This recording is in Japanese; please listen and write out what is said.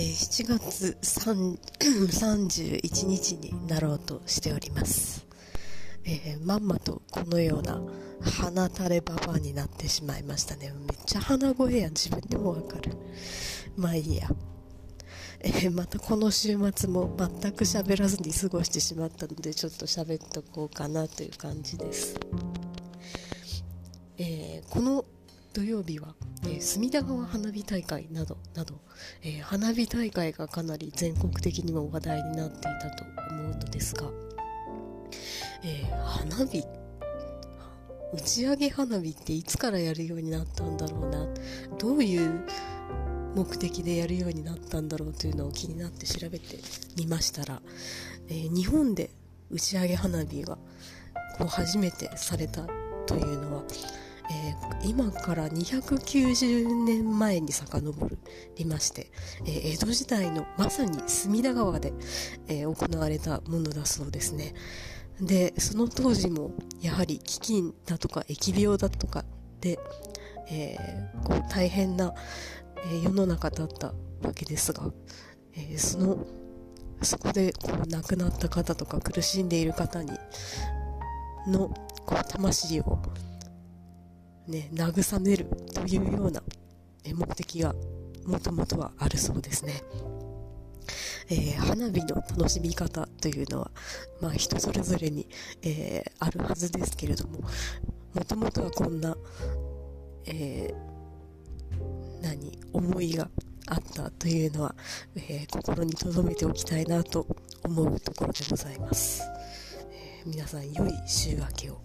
え7月31 日になろうとしております、えー、まんまとこのような鼻垂れババアになってしまいましたね。めっちゃ鼻声やん自分でもわかる。まあいいや。えー、またこの週末も全く喋らずに過ごしてしまったのでちょっと喋っとこうかなという感じです、えー、この土曜日は、ー、隅田川花火大会などなど、えー、花火大会がかなり全国的にも話題になっていたと思うのですが、えー、花火打ち上げ花火っていつからやるようになったんだろうなどういう目的でやるようになったんだろうというのを気になって調べてみましたら、え日本で打ち上げ花火がこう初めてされたというのはえー、今から290年前に遡りまして、えー、江戸時代のまさに隅田川で、えー、行われたものだそうですね。でその当時もやはり飢饉だとか疫病だとかで、えこう大変な、え世の中だったわけですが、えそのそこでこう亡くなった方とか苦しんでいる方にのこう魂をね、慰めるというような目的がもともとはあるそうですね。えー、花火の楽しみ方というのは、まあ、人それぞれに、えー、あるはずですけれどももともとはこんな、えー、何思いがあったというのは、え心に留めておきたいなと思うところでございます、え皆さん良い週明けを